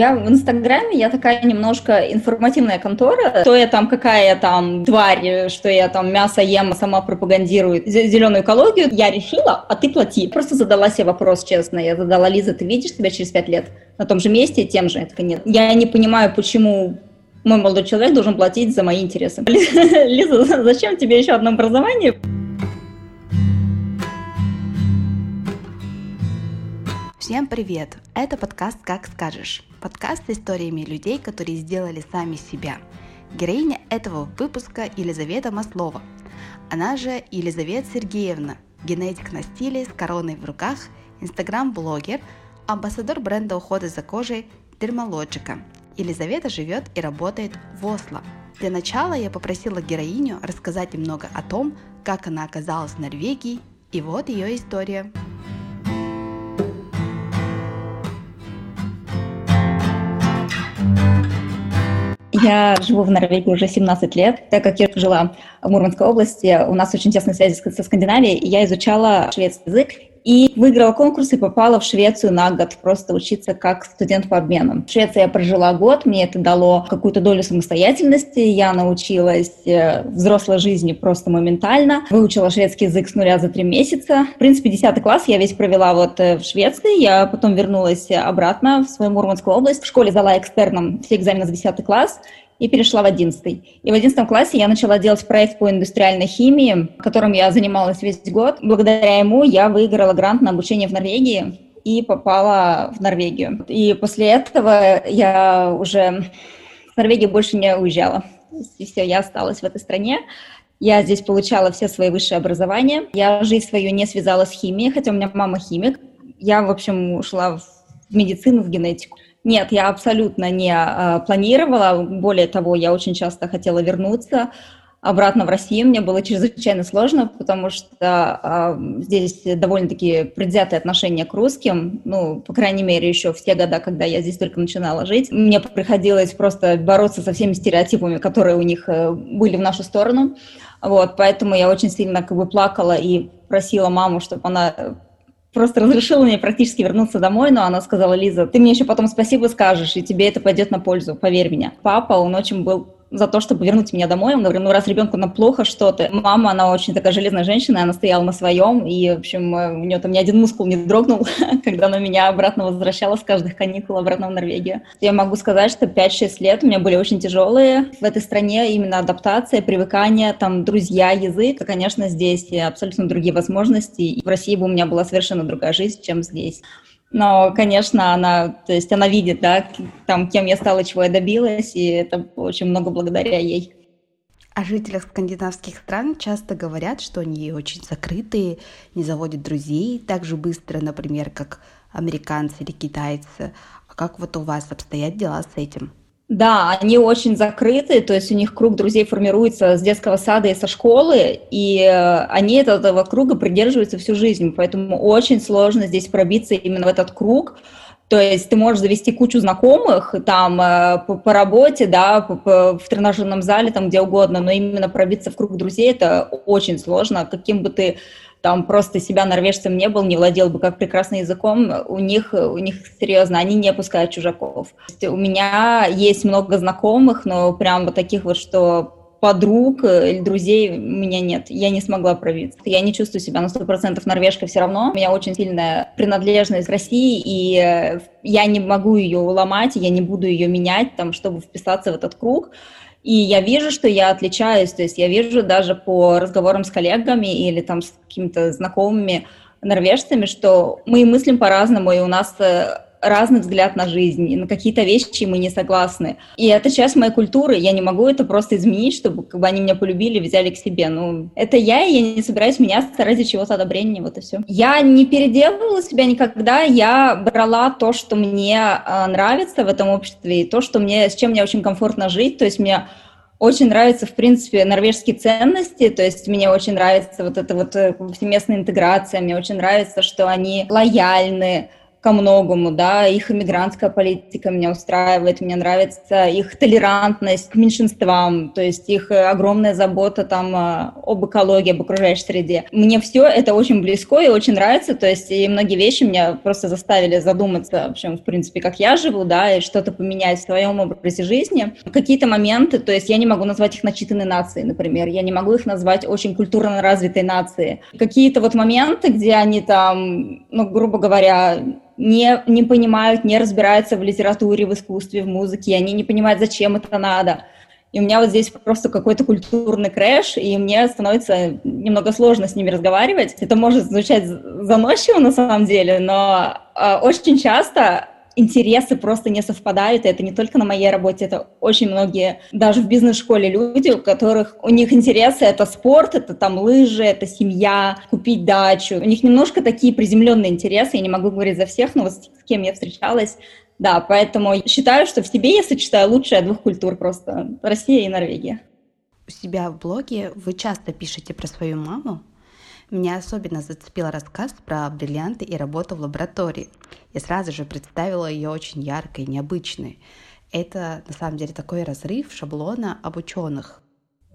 Я в Инстаграме, я такая немножко информативная контора. Что я там, какая я там тварь, что я там мясо ем, сама пропагандирую зеленую экологию. Я решила, а ты плати. Просто задала себе вопрос, честно. Я задала, Лиза, ты видишь себя через пять лет на том же месте, тем же? Я такая, нет. Я не понимаю, почему мой молодой человек должен платить за мои интересы. Лиза, зачем тебе еще одно образование? Всем привет! Это подкаст «Как скажешь». Подкаст с историями людей, которые сделали сами себя. Героиня этого выпуска Елизавета Маслова. Она же Елизавета Сергеевна, генетик на стиле с короной в руках, инстаграм-блогер, амбассадор бренда ухода за кожей Дермалоджика. Елизавета живет и работает в Осло. Для начала я попросила героиню рассказать немного о том, как она оказалась в Норвегии, и вот ее история. Я живу в Норвегии уже 17 лет. Так как я жила в Мурманской области, у нас очень тесные связи со Скандинавией, и я изучала шведский язык и выиграла конкурс и попала в Швецию на год просто учиться как студент по обмену. В Швеции я прожила год, мне это дало какую-то долю самостоятельности, я научилась э, взрослой жизни просто моментально, выучила шведский язык с нуля за три месяца. В принципе, 10 класс я весь провела вот э, в Швеции, я потом вернулась обратно в свою Мурманскую область, в школе сдала экстерном все экзамены за 10 класс, и перешла в 11. И в 11 классе я начала делать проект по индустриальной химии, которым я занималась весь год. Благодаря ему я выиграла грант на обучение в Норвегии и попала в Норвегию. И после этого я уже в Норвегию больше не уезжала. И все, я осталась в этой стране. Я здесь получала все свои высшие образования. Я жизнь свою не связала с химией, хотя у меня мама химик. Я, в общем, ушла в медицину, в генетику. Нет, я абсолютно не э, планировала. Более того, я очень часто хотела вернуться обратно в Россию. Мне было чрезвычайно сложно, потому что э, здесь довольно-таки предвзятые отношения к русским. Ну, по крайней мере, еще в те годы, когда я здесь только начинала жить. Мне приходилось просто бороться со всеми стереотипами, которые у них э, были в нашу сторону. Вот, поэтому я очень сильно как бы плакала и просила маму, чтобы она просто разрешила мне практически вернуться домой, но она сказала, Лиза, ты мне еще потом спасибо скажешь, и тебе это пойдет на пользу, поверь мне. Папа, он очень был за то, чтобы вернуть меня домой. Он говорит, ну раз ребенку на плохо что-то. Мама, она очень такая железная женщина, она стояла на своем, и, в общем, э, у нее там ни один мускул не дрогнул, когда она меня обратно возвращала с каждых каникул обратно в Норвегию. Я могу сказать, что 5-6 лет у меня были очень тяжелые в этой стране, именно адаптация, привыкание, там, друзья, язык. Конечно, здесь абсолютно другие возможности, и в России бы у меня была совершенно другая жизнь, чем здесь. Но, конечно, она, то есть она видит, да, там, кем я стала, чего я добилась, и это очень много благодаря ей. О жителях скандинавских стран часто говорят, что они очень закрытые, не заводят друзей так же быстро, например, как американцы или китайцы. А как вот у вас обстоят дела с этим? Да, они очень закрыты, то есть у них круг друзей формируется с детского сада и со школы, и э, они этого круга придерживаются всю жизнь, поэтому очень сложно здесь пробиться именно в этот круг. То есть ты можешь завести кучу знакомых там э, по, по работе, да, по, по, в тренажерном зале, там где угодно, но именно пробиться в круг друзей это очень сложно. Каким бы ты там просто себя норвежцем не был, не владел бы как прекрасно языком, у них, у них серьезно, они не пускают чужаков. У меня есть много знакомых, но прям вот таких вот, что подруг или друзей у меня нет. Я не смогла пробиться. Я не чувствую себя на 100% норвежкой все равно. У меня очень сильная принадлежность к России, и я не могу ее уломать, я не буду ее менять, там, чтобы вписаться в этот круг. И я вижу, что я отличаюсь, то есть я вижу даже по разговорам с коллегами или там с какими-то знакомыми норвежцами, что мы мыслим по-разному, и у нас э, разный взгляд на жизнь, и на какие-то вещи мы не согласны. И это часть моей культуры, я не могу это просто изменить, чтобы как бы, они меня полюбили, взяли к себе. Ну, это я, и я не собираюсь меняться ради чего-то одобрения, вот и все. Я не переделывала себя никогда, я брала то, что мне э, нравится в этом обществе, и то, что мне, с чем мне очень комфортно жить, то есть мне очень нравятся, в принципе, норвежские ценности, то есть мне очень нравится вот эта вот э, всеместная интеграция, мне очень нравится, что они лояльны, ко многому, да, их иммигрантская политика меня устраивает, мне нравится их толерантность к меньшинствам, то есть их э, огромная забота там э, об экологии, об окружающей среде. Мне все это очень близко и очень нравится, то есть и многие вещи меня просто заставили задуматься, в общем, в принципе, как я живу, да, и что-то поменять в своем образе жизни. Какие-то моменты, то есть я не могу назвать их начитанной нацией, например, я не могу их назвать очень культурно развитой нацией. Какие-то вот моменты, где они там, ну, грубо говоря, не, не понимают, не разбираются в литературе, в искусстве, в музыке, они не понимают, зачем это надо. И у меня вот здесь просто какой-то культурный крэш, и мне становится немного сложно с ними разговаривать. Это может звучать заносчиво на самом деле, но э, очень часто интересы просто не совпадают, и это не только на моей работе, это очень многие, даже в бизнес-школе люди, у которых, у них интересы это спорт, это там лыжи, это семья, купить дачу, у них немножко такие приземленные интересы, я не могу говорить за всех, но вот с кем я встречалась, да, поэтому считаю, что в себе я сочетаю лучшее двух культур просто, Россия и Норвегия. У себя в блоге вы часто пишете про свою маму, меня особенно зацепил рассказ про бриллианты и работу в лаборатории. Я сразу же представила ее очень яркой, необычной. Это на самом деле такой разрыв шаблона об ученых.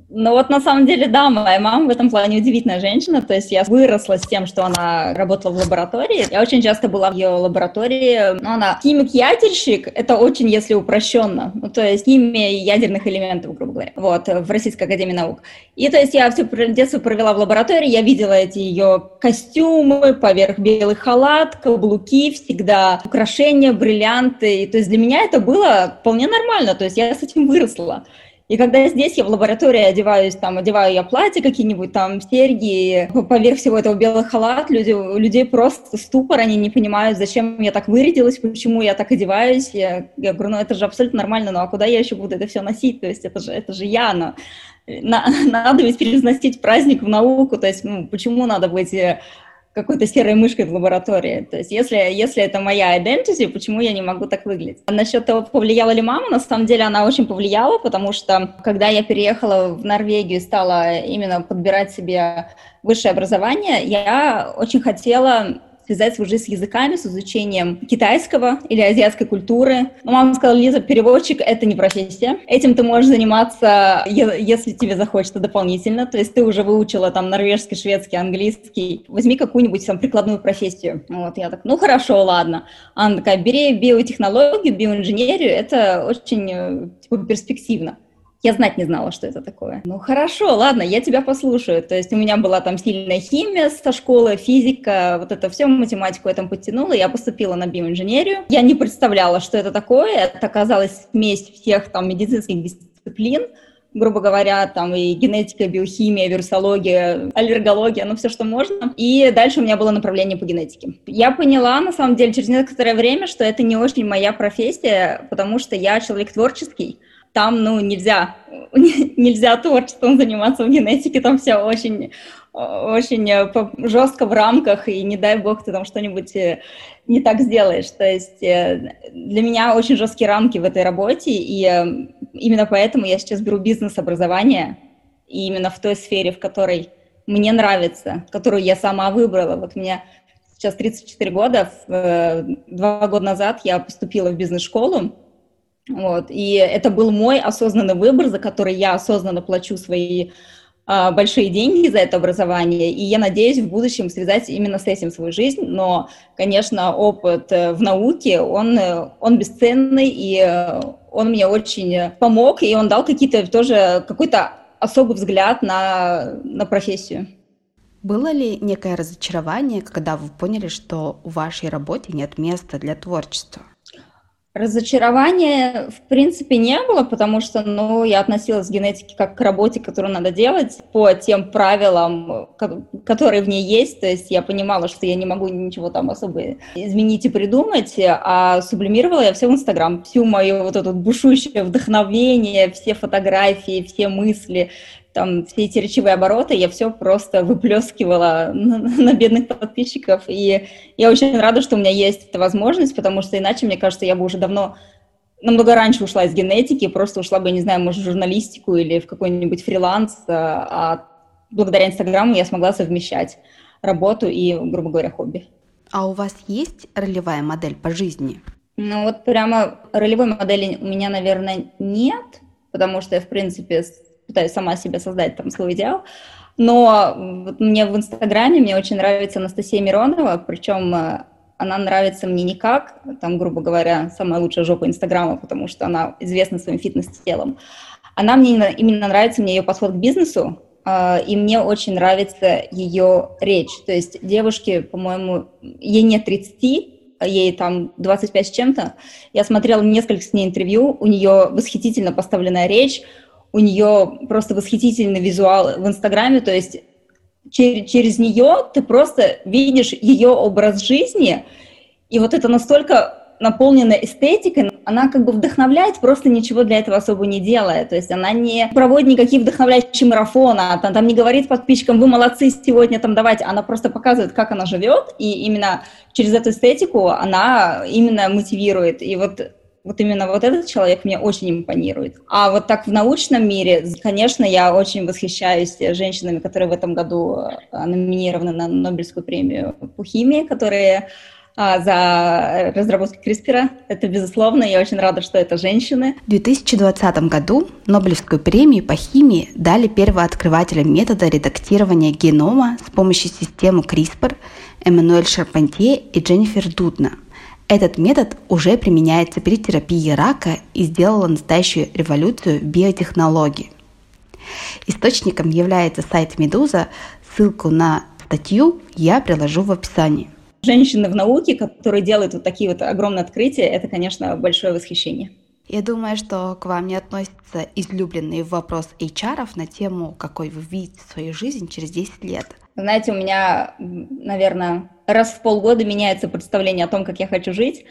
Ну вот на самом деле, да, моя мама в этом плане удивительная женщина, то есть я выросла с тем, что она работала в лаборатории. Я очень часто была в ее лаборатории, но она химик-ядерщик, это очень, если упрощенно, ну, то есть химия ядерных элементов, грубо говоря, вот, в Российской Академии Наук. И то есть я все детство провела в лаборатории, я видела эти ее костюмы, поверх белый халат, каблуки, всегда украшения, бриллианты, и то есть для меня это было вполне нормально, то есть я с этим выросла. И когда здесь, я в лаборатории одеваюсь, там, одеваю я платье какие-нибудь, там, серьги, поверх всего этого белый халат, люди, у людей просто ступор, они не понимают, зачем я так вырядилась, почему я так одеваюсь. Я, я говорю, ну это же абсолютно нормально, ну а куда я еще буду это все носить? То есть это же, это же я, но на, надо ведь переносить праздник в науку, то есть ну, почему надо быть э, какой-то серой мышкой в лаборатории. То есть если, если это моя identity, почему я не могу так выглядеть? А насчет того, повлияла ли мама, на самом деле она очень повлияла, потому что когда я переехала в Норвегию и стала именно подбирать себе высшее образование, я очень хотела связать свою жизнь с языками, с изучением китайского или азиатской культуры. Но мама сказала, Лиза, переводчик — это не профессия. Этим ты можешь заниматься, если тебе захочется дополнительно. То есть ты уже выучила там норвежский, шведский, английский. Возьми какую-нибудь там прикладную профессию. Вот я так, ну хорошо, ладно. Она такая, бери биотехнологию, биоинженерию, это очень э, типа, перспективно. Я знать не знала, что это такое. Ну хорошо, ладно, я тебя послушаю. То есть у меня была там сильная химия со школы, физика, вот это все, математику я там подтянула, я поступила на биоинженерию. Я не представляла, что это такое. Это оказалась смесь всех там медицинских дисциплин грубо говоря, там и генетика, биохимия, вирусология, аллергология, ну все, что можно. И дальше у меня было направление по генетике. Я поняла, на самом деле, через некоторое время, что это не очень моя профессия, потому что я человек творческий, там, ну, нельзя, нельзя творчеством заниматься в генетике, там все очень, очень э, жестко в рамках, и не дай бог ты там что-нибудь э, не так сделаешь. То есть э, для меня очень жесткие рамки в этой работе, и именно поэтому я сейчас беру бизнес-образование, и именно в той сфере, в которой мне нравится, которую я сама выбрала. Вот мне сейчас 34 года, два года назад я поступила в бизнес-школу, вот. И это был мой осознанный выбор, за который я осознанно плачу свои а, большие деньги за это образование, и я надеюсь в будущем связать именно с этим свою жизнь, но, конечно, опыт э, в науке, он, э, он бесценный, и э, он мне очень помог, и он дал какие-то тоже какой-то особый взгляд на, на профессию. Было ли некое разочарование, когда вы поняли, что в вашей работе нет места для творчества? Разочарования, в принципе, не было, потому что, ну, я относилась к генетике как к работе, которую надо делать по тем правилам, которые в ней есть. То есть я понимала, что я не могу ничего там особо изменить и придумать, а сублимировала я все в Инстаграм. Всю мою вот эту бушующее вдохновение, все фотографии, все мысли, там все эти речевые обороты, я все просто выплескивала на, на бедных подписчиков. И я очень рада, что у меня есть эта возможность, потому что иначе, мне кажется, я бы уже давно, намного раньше ушла из генетики, просто ушла бы, не знаю, может, в журналистику или в какой-нибудь фриланс, а благодаря Инстаграму я смогла совмещать работу и, грубо говоря, хобби. А у вас есть ролевая модель по жизни? Ну вот прямо ролевой модели у меня, наверное, нет, потому что я, в принципе, пытаюсь сама себе создать там свой идеал. Но вот мне в Инстаграме, мне очень нравится Анастасия Миронова, причем э, она нравится мне не как, там, грубо говоря, самая лучшая жопа Инстаграма, потому что она известна своим фитнес-телом. Она мне именно нравится, мне ее подход к бизнесу, э, и мне очень нравится ее речь. То есть девушке, по-моему, ей нет 30, ей там 25 с чем-то. Я смотрела несколько с ней интервью, у нее восхитительно поставленная речь, у нее просто восхитительный визуал в Инстаграме, то есть через, через нее ты просто видишь ее образ жизни, и вот это настолько наполнена эстетикой, она как бы вдохновляет, просто ничего для этого особо не делая. То есть она не проводит никакие вдохновляющие марафоны, она там не говорит подписчикам, вы молодцы сегодня, там давайте. Она просто показывает, как она живет, и именно через эту эстетику она именно мотивирует. И вот вот именно вот этот человек мне очень импонирует. А вот так в научном мире, конечно, я очень восхищаюсь женщинами, которые в этом году э, номинированы на Нобелевскую премию по химии, которые а, за разработку CRISPR. Это безусловно, я очень рада, что это женщины. В 2020 году Нобелевскую премию по химии дали первооткрывателям метода редактирования генома с помощью системы CRISPR Эммануэль Шарпантье и Дженнифер Дудна. Этот метод уже применяется при терапии рака и сделал настоящую революцию в биотехнологии. Источником является сайт Медуза. Ссылку на статью я приложу в описании женщины в науке, которые делают вот такие вот огромные открытия, это, конечно, большое восхищение. Я думаю, что к вам не относится излюбленный вопрос HR на тему, какой вы видите свою жизнь через 10 лет. Знаете, у меня, наверное, раз в полгода меняется представление о том, как я хочу жить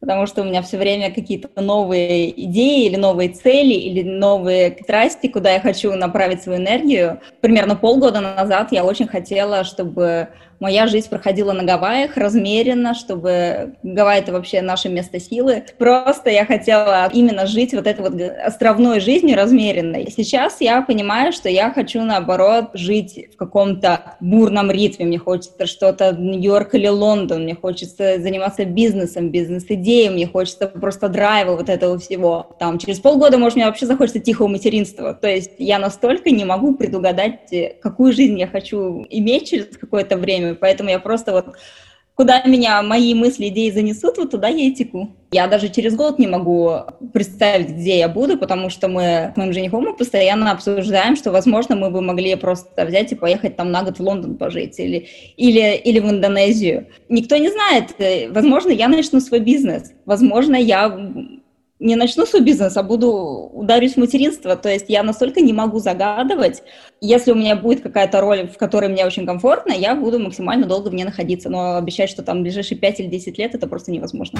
потому что у меня все время какие-то новые идеи или новые цели или новые страсти, куда я хочу направить свою энергию. Примерно полгода назад я очень хотела, чтобы моя жизнь проходила на Гавайях размеренно, чтобы Гавайи — это вообще наше место силы. Просто я хотела именно жить вот этой вот островной жизнью размеренной. Сейчас я понимаю, что я хочу, наоборот, жить в каком-то бурном ритме. Мне хочется что-то Нью-Йорк или Лондон, мне хочется заниматься бизнесом, бизнес-идеей, мне хочется просто драйва вот этого всего. Там через полгода, может, мне вообще захочется тихого материнства. То есть я настолько не могу предугадать, какую жизнь я хочу иметь через какое-то время, время, поэтому я просто вот куда меня мои мысли, идеи занесут, вот туда я и теку. Я даже через год не могу представить, где я буду, потому что мы с моим женихом мы постоянно обсуждаем, что, возможно, мы бы могли просто взять и поехать там на год в Лондон пожить или, или, или в Индонезию. Никто не знает. Возможно, я начну свой бизнес. Возможно, я не начну свой бизнес, а буду ударюсь в материнство. То есть я настолько не могу загадывать. Если у меня будет какая-то роль, в которой мне очень комфортно, я буду максимально долго в ней находиться. Но обещать, что там ближайшие 5 или 10 лет, это просто невозможно.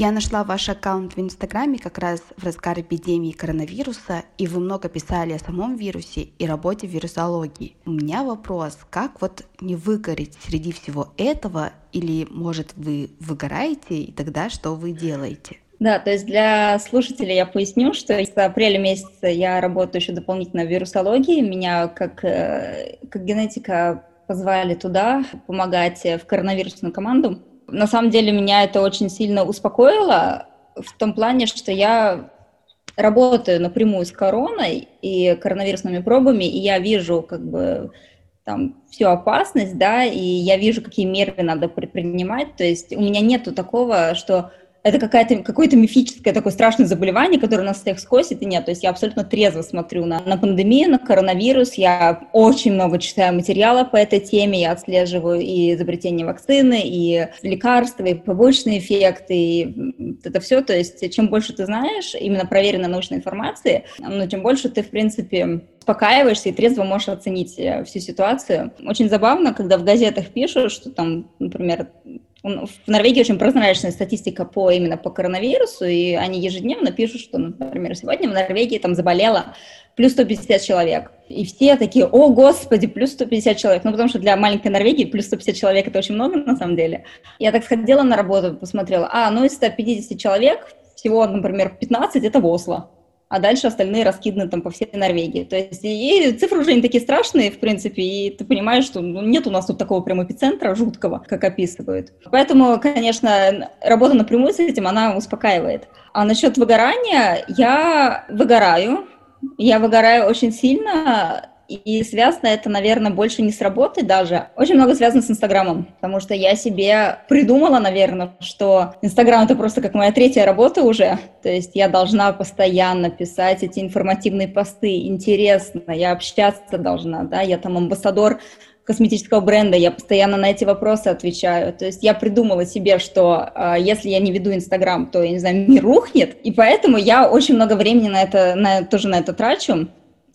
Я нашла ваш аккаунт в Инстаграме как раз в разгар эпидемии коронавируса, и вы много писали о самом вирусе и работе в вирусологии. У меня вопрос, как вот не выгореть среди всего этого, или может вы выгораете, и тогда что вы делаете? Да, то есть для слушателей я поясню, что с апреля месяца я работаю еще дополнительно в вирусологии. Меня как, э, как генетика позвали туда помогать в коронавирусную команду. На самом деле меня это очень сильно успокоило в том плане, что я работаю напрямую с короной и коронавирусными пробами, и я вижу как бы там всю опасность, да, и я вижу, какие меры надо предпринимать. То есть у меня нету такого, что это какая-то, какое-то мифическое такое страшное заболевание, которое нас всех скосит, и нет. То есть я абсолютно трезво смотрю на, на пандемию, на коронавирус. Я очень много читаю материала по этой теме, я отслеживаю и изобретение вакцины, и лекарства, и побочные эффекты, и это все. То есть чем больше ты знаешь, именно проверенной научной информации, ну, тем больше ты, в принципе, успокаиваешься и трезво можешь оценить э, всю ситуацию. Очень забавно, когда в газетах пишут, что там, например, в Норвегии очень прозрачная статистика по именно по коронавирусу, и они ежедневно пишут, что, например, сегодня в Норвегии там заболело плюс 150 человек. И все такие, о, господи, плюс 150 человек. Ну, потому что для маленькой Норвегии плюс 150 человек это очень много на самом деле. Я так сходила на работу, посмотрела, а, ну из 150 человек всего, например, 15 это в Осло. А дальше остальные раскиданы там по всей Норвегии. То есть и цифры уже не такие страшные, в принципе, и ты понимаешь, что ну, нет у нас тут такого прям эпицентра жуткого, как описывают. Поэтому, конечно, работа напрямую с этим, она успокаивает. А насчет выгорания, я выгораю, я выгораю очень сильно, и связано это, наверное, больше не с работой даже. Очень много связано с Инстаграмом, потому что я себе придумала, наверное, что Инстаграм — это просто как моя третья работа уже. То есть я должна постоянно писать эти информативные посты, интересно, я общаться должна, да, я там амбассадор косметического бренда, я постоянно на эти вопросы отвечаю. То есть я придумала себе, что э, если я не веду Инстаграм, то, я не знаю, мир рухнет. И поэтому я очень много времени на это, на, тоже на это трачу.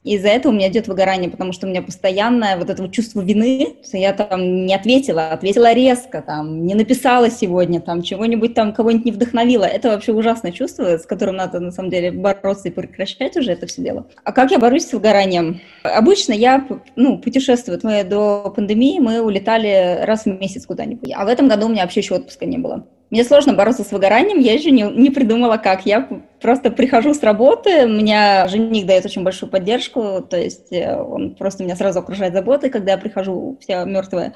Из-за этого у меня идет выгорание, потому что у меня постоянное вот это вот чувство вины, что я там не ответила, ответила резко, там, не написала сегодня, там, чего-нибудь там, кого-нибудь не вдохновила. Это вообще ужасное чувство, с которым надо, на самом деле, бороться и прекращать уже это все дело. А как я борюсь с выгоранием? Обычно я, ну, путешествую. Мы до пандемии мы улетали раз в месяц куда-нибудь. А в этом году у меня вообще еще отпуска не было. Мне сложно бороться с выгоранием, я еще не, не придумала как. Я просто прихожу с работы, меня жених дает очень большую поддержку, то есть э, он просто меня сразу окружает заботой, когда я прихожу вся мертвая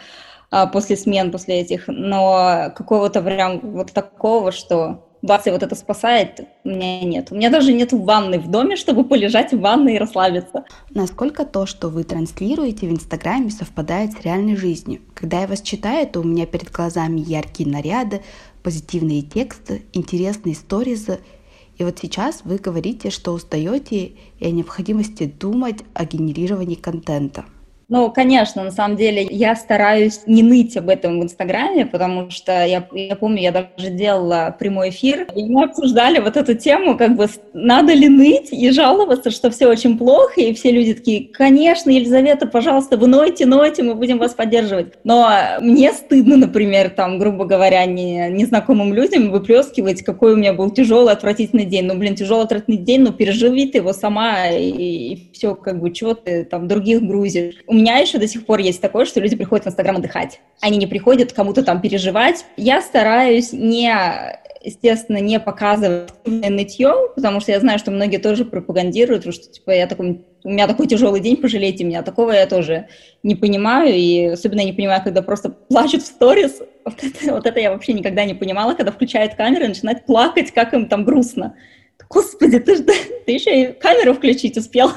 а, после смен, после этих. Но какого-то прям вот такого, что и вот это спасает, у меня нет. У меня даже нет ванны в доме, чтобы полежать в ванной и расслабиться. Насколько то, что вы транслируете в Инстаграме, совпадает с реальной жизнью? Когда я вас читаю, то у меня перед глазами яркие наряды, позитивные тексты, интересные сторизы. И вот сейчас вы говорите, что устаете и о необходимости думать о генерировании контента – ну, конечно, на самом деле я стараюсь не ныть об этом в Инстаграме, потому что я, я помню, я даже делала прямой эфир, и мы обсуждали вот эту тему, как бы надо ли ныть и жаловаться, что все очень плохо, и все люди такие, конечно, Елизавета, пожалуйста, вы нойте, нойте, мы будем вас поддерживать. Но мне стыдно, например, там, грубо говоря, не, незнакомым людям выплескивать, какой у меня был тяжелый, отвратительный день. Ну, блин, тяжелый, отвратительный день, ну, переживи ты его сама, и, и все, как бы, чего ты там других грузишь меня еще до сих пор есть такое, что люди приходят в Инстаграм отдыхать. Они не приходят кому-то там переживать. Я стараюсь не естественно, не показывать нытье, потому что я знаю, что многие тоже пропагандируют, что типа я такой, у меня такой тяжелый день, пожалейте меня. Такого я тоже не понимаю, и особенно не понимаю, когда просто плачут в сторис. Вот это, вот это я вообще никогда не понимала, когда включают камеру и начинают плакать, как им там грустно. Господи, ты, ты еще и камеру включить успел.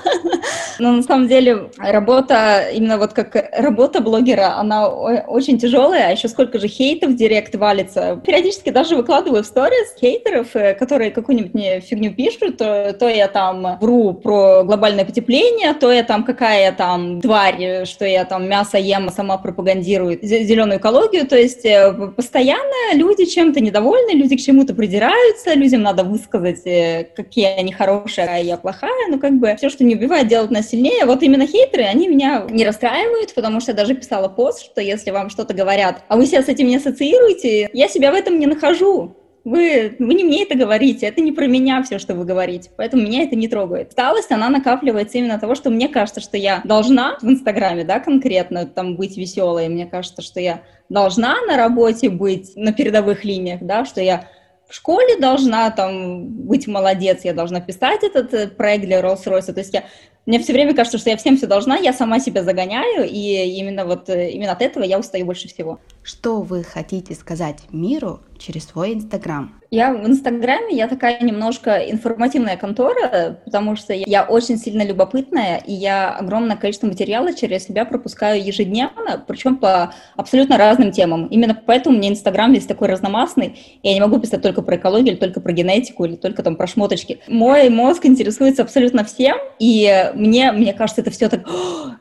Но на самом деле работа, именно вот как работа блогера, она очень тяжелая, а еще сколько же хейтов в директ валится. Периодически даже выкладываю в сторис хейтеров, э, которые какую-нибудь мне фигню пишут, то, то я там вру про глобальное потепление, то я там какая там тварь, что я там мясо ем, а сама пропагандирую зеленую экологию, то есть э, постоянно люди чем-то недовольны, люди к чему-то придираются, людям надо высказать э, какие они хорошие, а я плохая, ну как бы все, что не убивает, делает нас сильнее. Вот именно хейтеры, они меня не расстраивают, потому что я даже писала пост, что если вам что-то говорят, а вы себя с этим не ассоциируете, я себя в этом не нахожу. Вы, вы не мне это говорите, это не про меня все, что вы говорите, поэтому меня это не трогает. Усталость, она накапливается именно того, что мне кажется, что я должна в Инстаграме, да, конкретно там быть веселой, мне кажется, что я должна на работе быть на передовых линиях, да, что я в школе должна там быть молодец, я должна писать этот э, проект для Rolls-Royce. То есть я, мне все время кажется, что я всем все должна, я сама себя загоняю, и именно вот э, именно от этого я устаю больше всего. Что вы хотите сказать миру через свой Инстаграм? Я в Инстаграме, я такая немножко информативная контора, потому что я очень сильно любопытная, и я огромное количество материала через себя пропускаю ежедневно, причем по абсолютно разным темам. Именно поэтому мне Инстаграм весь такой разномастный, я не могу писать только про экологию, или только про генетику, или только там про шмоточки. Мой мозг интересуется абсолютно всем, и мне, мне кажется, это все так,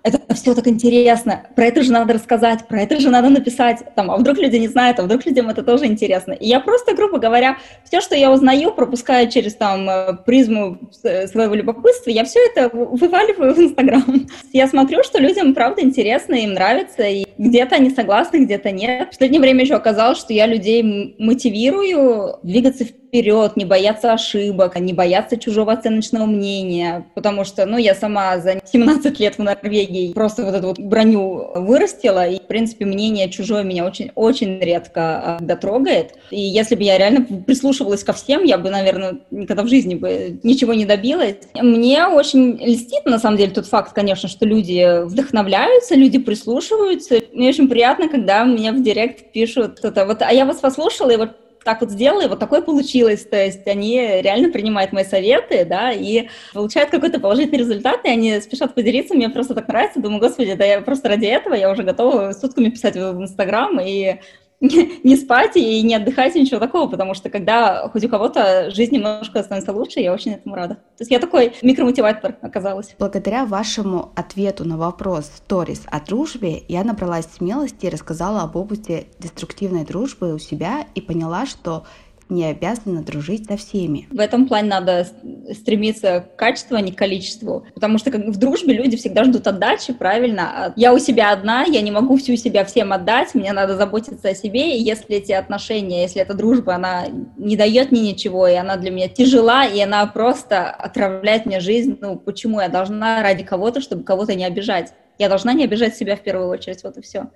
это все так интересно, про это же надо рассказать, про это же надо написать, там, а вдруг люди не знают, а вдруг людям это тоже интересно. И я просто, грубо говоря, все, что я узнаю, пропуская через там э, призму своего любопытства, я все это вываливаю в Инстаграм. Я смотрю, что людям правда интересно, им нравится, и где-то они согласны, где-то нет. В последнее время еще оказалось, что я людей мотивирую двигаться вперед, не бояться ошибок, не бояться чужого оценочного мнения, потому что, ну, я сама за 17 лет в Норвегии просто вот эту вот броню вырастила, и, в принципе, мнение чужое меня очень, очень редко а, дотрогает. И если бы я реально прислушивалась ко всем, я бы, наверное, никогда в жизни бы ничего не добилась. Мне очень льстит, на самом деле, тот факт, конечно, что люди вдохновляются, люди прислушиваются. Мне очень приятно, когда мне в директ пишут это вот, а я вас послушала, и вот так вот сделала, и вот такое получилось. То есть они реально принимают мои советы, да, и получают какой-то положительный результат, и они спешат поделиться, мне просто так нравится. Думаю, господи, да я просто ради этого, я уже готова сутками писать в Инстаграм и не спать и не отдыхать, и ничего такого, потому что когда хоть у кого-то жизнь немножко становится лучше, я очень этому рада. То есть я такой микромотиватор оказалась. Благодаря вашему ответу на вопрос сторис о дружбе, я набралась смелости и рассказала об опыте деструктивной дружбы у себя и поняла, что не обязана дружить со всеми. В этом плане надо стремиться к качеству, а не к количеству. Потому что как в дружбе люди всегда ждут отдачи, правильно? А я у себя одна, я не могу всю себя всем отдать, мне надо заботиться о себе, и если эти отношения, если эта дружба, она не дает мне ничего, и она для меня тяжела, и она просто отравляет мне жизнь, ну почему я должна ради кого-то, чтобы кого-то не обижать? Я должна не обижать себя в первую очередь, вот и все.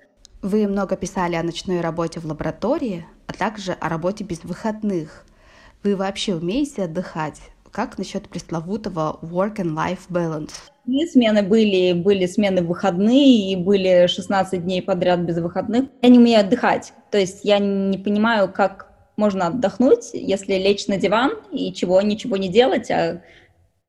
Вы много писали о ночной работе в лаборатории, а также о работе без выходных. Вы вообще умеете отдыхать? Как насчет пресловутого work and life balance? И смены были, были смены в выходные, и были 16 дней подряд без выходных. Я не умею отдыхать. То есть я не понимаю, как можно отдохнуть, если лечь на диван и чего, ничего не делать, а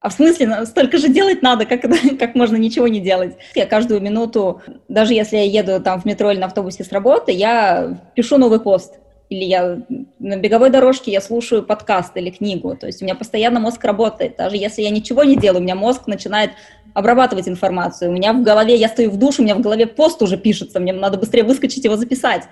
а в смысле, столько же делать надо, как, как можно ничего не делать. Я каждую минуту, даже если я еду там в метро или на автобусе с работы, я пишу новый пост. Или я на беговой дорожке я слушаю подкаст или книгу. То есть у меня постоянно мозг работает. Даже если я ничего не делаю, у меня мозг начинает обрабатывать информацию. У меня в голове, я стою в душе, у меня в голове пост уже пишется, мне надо быстрее выскочить его записать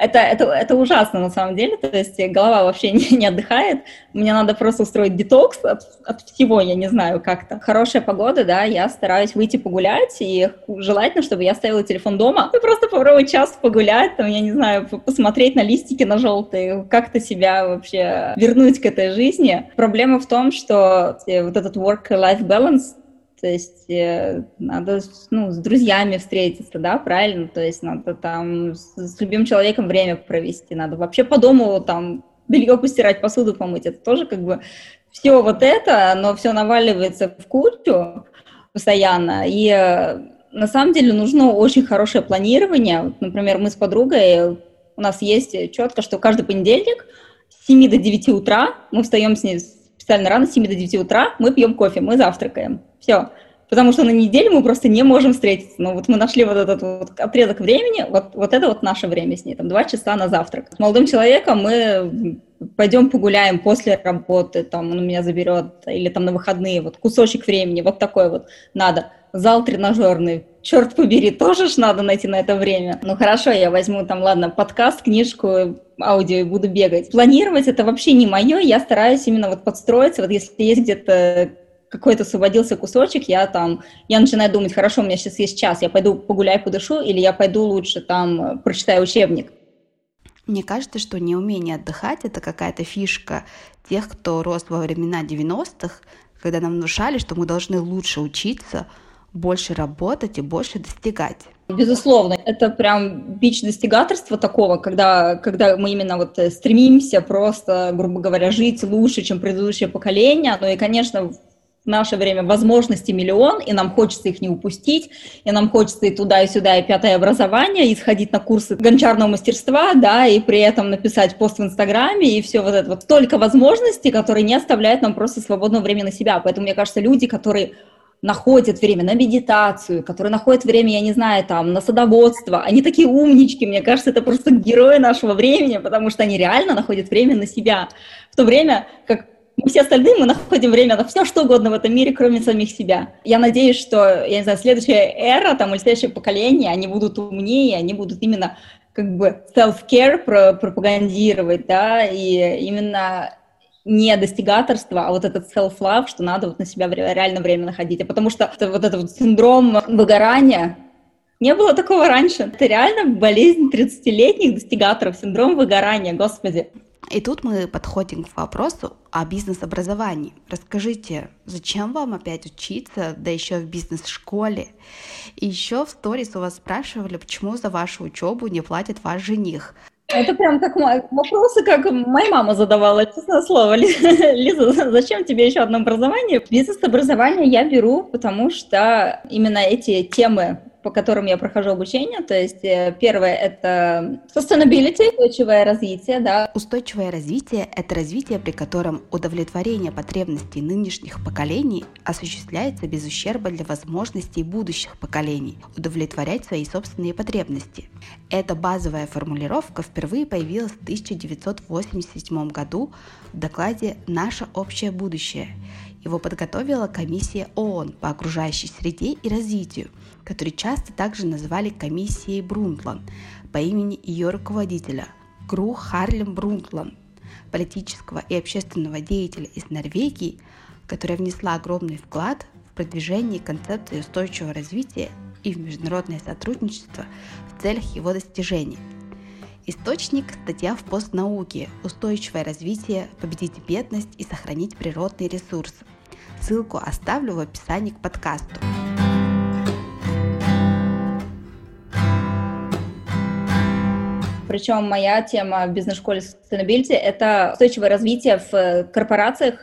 это, это, это ужасно на самом деле, то есть голова вообще не, не отдыхает, мне надо просто устроить детокс от, от всего, я не знаю, как-то. Хорошая погода, да, я стараюсь выйти погулять, и желательно, чтобы я ставила телефон дома, и просто попробовать час погулять, там, я не знаю, посмотреть на листики на желтые, как-то себя вообще вернуть к этой жизни. Проблема в том, что э, вот этот work-life balance, то есть э, надо ну, с друзьями встретиться, да, правильно? То есть надо там с, любимым человеком время провести, надо вообще по дому там белье постирать, посуду помыть. Это тоже как бы все вот это, но все наваливается в кучу постоянно. И э, на самом деле нужно очень хорошее планирование. Например, мы с подругой, у нас есть четко, что каждый понедельник с 7 до 9 утра мы встаем с ней специально рано, с 7 до 9 утра, мы пьем кофе, мы завтракаем. Все. Потому что на неделю мы просто не можем встретиться. Но вот мы нашли вот этот вот отрезок времени, вот, вот это вот наше время с ней, там два часа на завтрак. С молодым человеком мы пойдем погуляем после работы, там он меня заберет, или там на выходные, вот кусочек времени, вот такой вот надо. Зал тренажерный, черт побери, тоже ж надо найти на это время. Ну хорошо, я возьму там, ладно, подкаст, книжку, аудио и буду бегать. Планировать это вообще не мое, я стараюсь именно вот подстроиться, вот если есть где-то какой-то освободился кусочек, я там, я начинаю думать, хорошо, у меня сейчас есть час, я пойду погуляю, подышу, или я пойду лучше там прочитаю учебник. Мне кажется, что неумение отдыхать – это какая-то фишка тех, кто рос во времена 90-х, когда нам внушали, что мы должны лучше учиться, больше работать и больше достигать. Безусловно, это прям бич достигаторства такого, когда, когда мы именно вот э, стремимся просто, грубо говоря, жить лучше, чем предыдущее поколение. Ну и, конечно, в наше время возможностей миллион, и нам хочется их не упустить, и нам хочется и туда, и сюда, и пятое образование, и сходить на курсы гончарного мастерства, да, и при этом написать пост в Инстаграме, и все вот это вот. Столько возможностей, которые не оставляют нам просто свободного времени на себя. Поэтому, мне кажется, люди, которые находят время на медитацию, которые находят время, я не знаю, там, на садоводство. Они такие умнички, мне кажется, это просто герои нашего времени, потому что они реально находят время на себя. В то время, как все остальные мы находим время на все, что угодно в этом мире, кроме самих себя. Я надеюсь, что, я не знаю, следующая эра там, или следующее поколение, они будут умнее, они будут именно как бы self-care пропагандировать, да, и именно не достигаторство, а вот этот self-love, что надо вот на себя реально время находить. А потому что это, вот этот вот синдром выгорания, не было такого раньше. Это реально болезнь 30-летних достигаторов, синдром выгорания, господи. И тут мы подходим к вопросу, о бизнес-образовании. Расскажите, зачем вам опять учиться, да еще в бизнес-школе? И еще в сторис у вас спрашивали, почему за вашу учебу не платит ваш жених. Это прям как вопросы, как моя мама задавала, честное слово. Лиза, зачем тебе еще одно образование? Бизнес-образование я беру, потому что именно эти темы по которым я прохожу обучение. То есть э, первое — это sustainability, устойчивое развитие, да. Устойчивое развитие — это развитие, при котором удовлетворение потребностей нынешних поколений осуществляется без ущерба для возможностей будущих поколений удовлетворять свои собственные потребности. Эта базовая формулировка впервые появилась в 1987 году в докладе «Наше общее будущее», его подготовила комиссия ООН по окружающей среде и развитию, который часто также называли комиссией Брунтланд по имени ее руководителя Гру Харлем Брунтланд, политического и общественного деятеля из Норвегии, которая внесла огромный вклад в продвижение концепции устойчивого развития и в международное сотрудничество в целях его достижения. Источник – статья в постнауке «Устойчивое развитие, победить бедность и сохранить природные ресурсы». Ссылку оставлю в описании к подкасту. Причем моя тема в бизнес-школе Sustainability – это устойчивое развитие в корпорациях,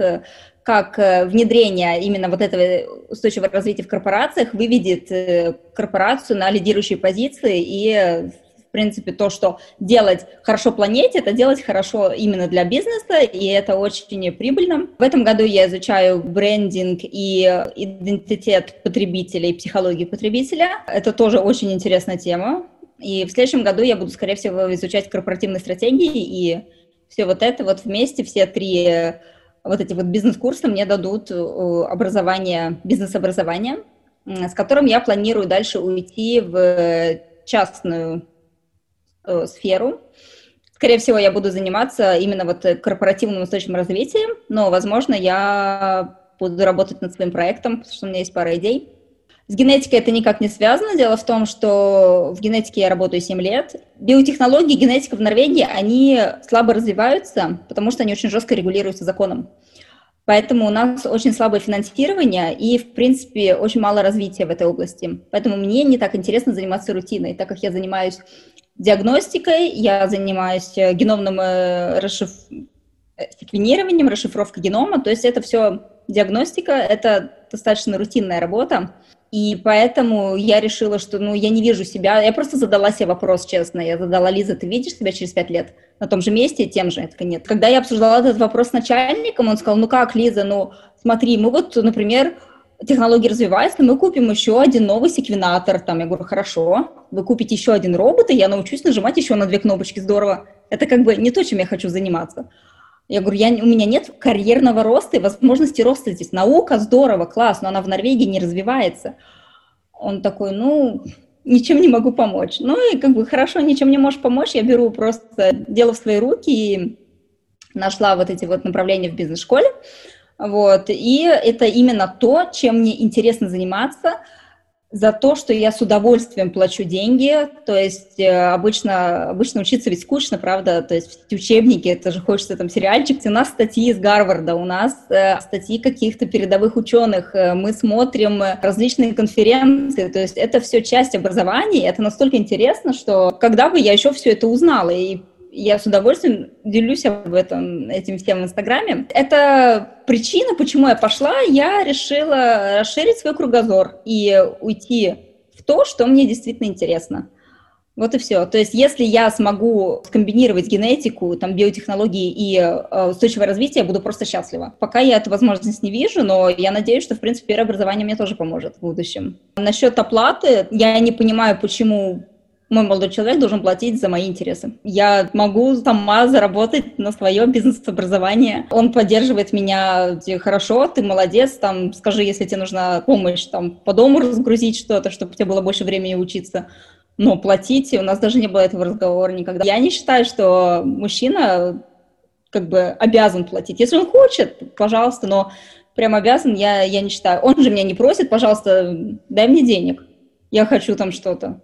как внедрение именно вот этого устойчивого развития в корпорациях выведет э, корпорацию на лидирующие позиции и в принципе, то, что делать хорошо планете, это делать хорошо именно для бизнеса, и это очень прибыльно. В этом году я изучаю брендинг и идентитет потребителя и психологию потребителя. Это тоже очень интересная тема. И в следующем году я буду, скорее всего, изучать корпоративные стратегии, и все вот это вот вместе, все три вот эти вот бизнес-курсы мне дадут э, образование, бизнес-образование, с которым я планирую дальше уйти в частную э, сферу. Скорее всего, я буду заниматься именно вот корпоративным устойчивым развитием, но, возможно, я буду работать над своим проектом, потому что у меня есть пара идей. С генетикой это никак не связано. Дело в том, что в генетике я работаю 7 лет. Биотехнологии, генетика в Норвегии, они слабо развиваются, потому что они очень жестко регулируются законом. Поэтому у нас очень слабое финансирование и, в принципе, очень мало развития в этой области. Поэтому мне не так интересно заниматься рутиной, так как я занимаюсь диагностикой, я занимаюсь э, геномным э, расшиф... Э, секвенированием, расшифровкой генома, то есть это все диагностика, это достаточно рутинная работа. И поэтому я решила, что ну, я не вижу себя. Я просто задала себе вопрос, честно. Я задала, Лиза, ты видишь себя через пять лет на том же месте, тем же? Я нет. Когда я обсуждала этот вопрос с начальником, он сказал, ну как, Лиза, ну смотри, мы вот, например, технологии развиваются, мы купим еще один новый секвенатор. Там я говорю, хорошо, вы купите еще один робот, и я научусь нажимать еще на две кнопочки, здорово. Это как бы не то, чем я хочу заниматься. Я говорю, я, у меня нет карьерного роста и возможности роста здесь. Наука здорово, класс, но она в Норвегии не развивается. Он такой, ну, ничем не могу помочь. Ну и как бы хорошо, ничем не можешь помочь, я беру просто дело в свои руки и нашла вот эти вот направления в бизнес-школе. Вот, и это именно то, чем мне интересно заниматься – за то, что я с удовольствием плачу деньги. То есть э, обычно, обычно учиться ведь скучно, правда? То есть учебники, это же хочется там сериальчик. У нас статьи из Гарварда, у нас э, статьи каких-то передовых ученых. Э, мы смотрим различные конференции. То есть это все часть образования. Это настолько интересно, что когда бы я еще все это узнала и я с удовольствием делюсь об этом, этим всем в Инстаграме. Это причина, почему я пошла. Я решила расширить свой кругозор и уйти в то, что мне действительно интересно. Вот и все. То есть, если я смогу скомбинировать генетику, там, биотехнологии и э, устойчивое развитие, я буду просто счастлива. Пока я эту возможность не вижу, но я надеюсь, что, в принципе, первое образование мне тоже поможет в будущем. Насчет оплаты, я не понимаю, почему мой молодой человек должен платить за мои интересы. Я могу сама заработать на свое бизнес-образование. Он поддерживает меня хорошо, ты молодец, там, скажи, если тебе нужна помощь, там, по дому разгрузить что-то, чтобы у тебя было больше времени учиться. Но платить, у нас даже не было этого разговора никогда. Я не считаю, что мужчина как бы обязан платить. Если он хочет, пожалуйста, но прям обязан, я, я не считаю. Он же меня не просит, пожалуйста, дай мне денег. Я хочу там что-то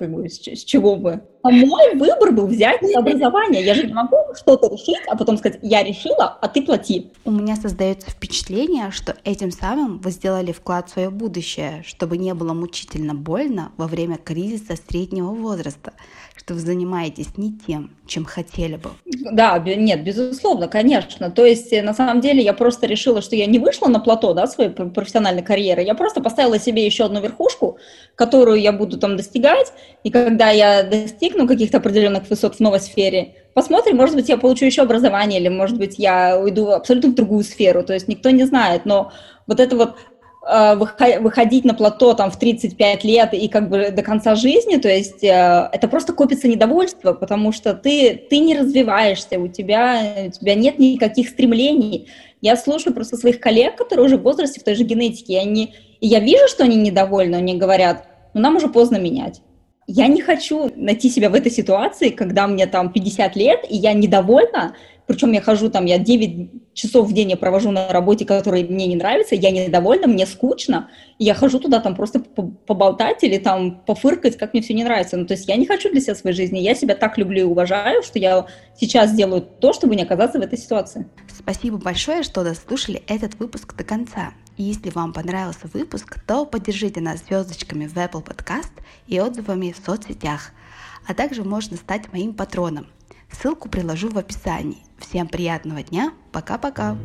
как бы, с, с чего бы? А мой выбор был взять образование. Я же не могу что-то решить, а потом сказать, я решила, а ты плати. У меня создается впечатление, что этим самым вы сделали вклад в свое будущее, чтобы не было мучительно больно во время кризиса среднего возраста, что вы занимаетесь не тем, чем хотели бы. Да, нет, безусловно, конечно. То есть, на самом деле, я просто решила, что я не вышла на плато да, своей профессиональной карьеры, я просто поставила себе еще одну верхушку, которую я буду там достигать, и когда я достигну каких-то определенных высот в новой сфере, посмотрим, может быть, я получу еще образование, или, может быть, я уйду абсолютно в другую сферу, то есть никто не знает, но вот это вот э, выходить на плато там в 35 лет и как бы до конца жизни, то есть э, это просто копится недовольство, потому что ты, ты не развиваешься, у тебя, у тебя нет никаких стремлений. Я слушаю просто своих коллег, которые уже в возрасте в той же генетике, и, они, и я вижу, что они недовольны, они говорят, ну нам уже поздно менять. Я не хочу найти себя в этой ситуации, когда мне там 50 лет, и я недовольна, причем я хожу там, я 9 часов в день я провожу на работе, которые мне не нравятся, я недовольна, мне скучно, и я хожу туда там просто поболтать или там пофыркать, как мне все не нравится. Ну, то есть я не хочу для себя своей жизни, я себя так люблю и уважаю, что я сейчас делаю то, чтобы не оказаться в этой ситуации. Спасибо большое, что дослушали этот выпуск до конца. И если вам понравился выпуск, то поддержите нас звездочками в Apple Podcast и отзывами в соцсетях. А также можно стать моим патроном. Ссылку приложу в описании. Всем приятного дня. Пока-пока.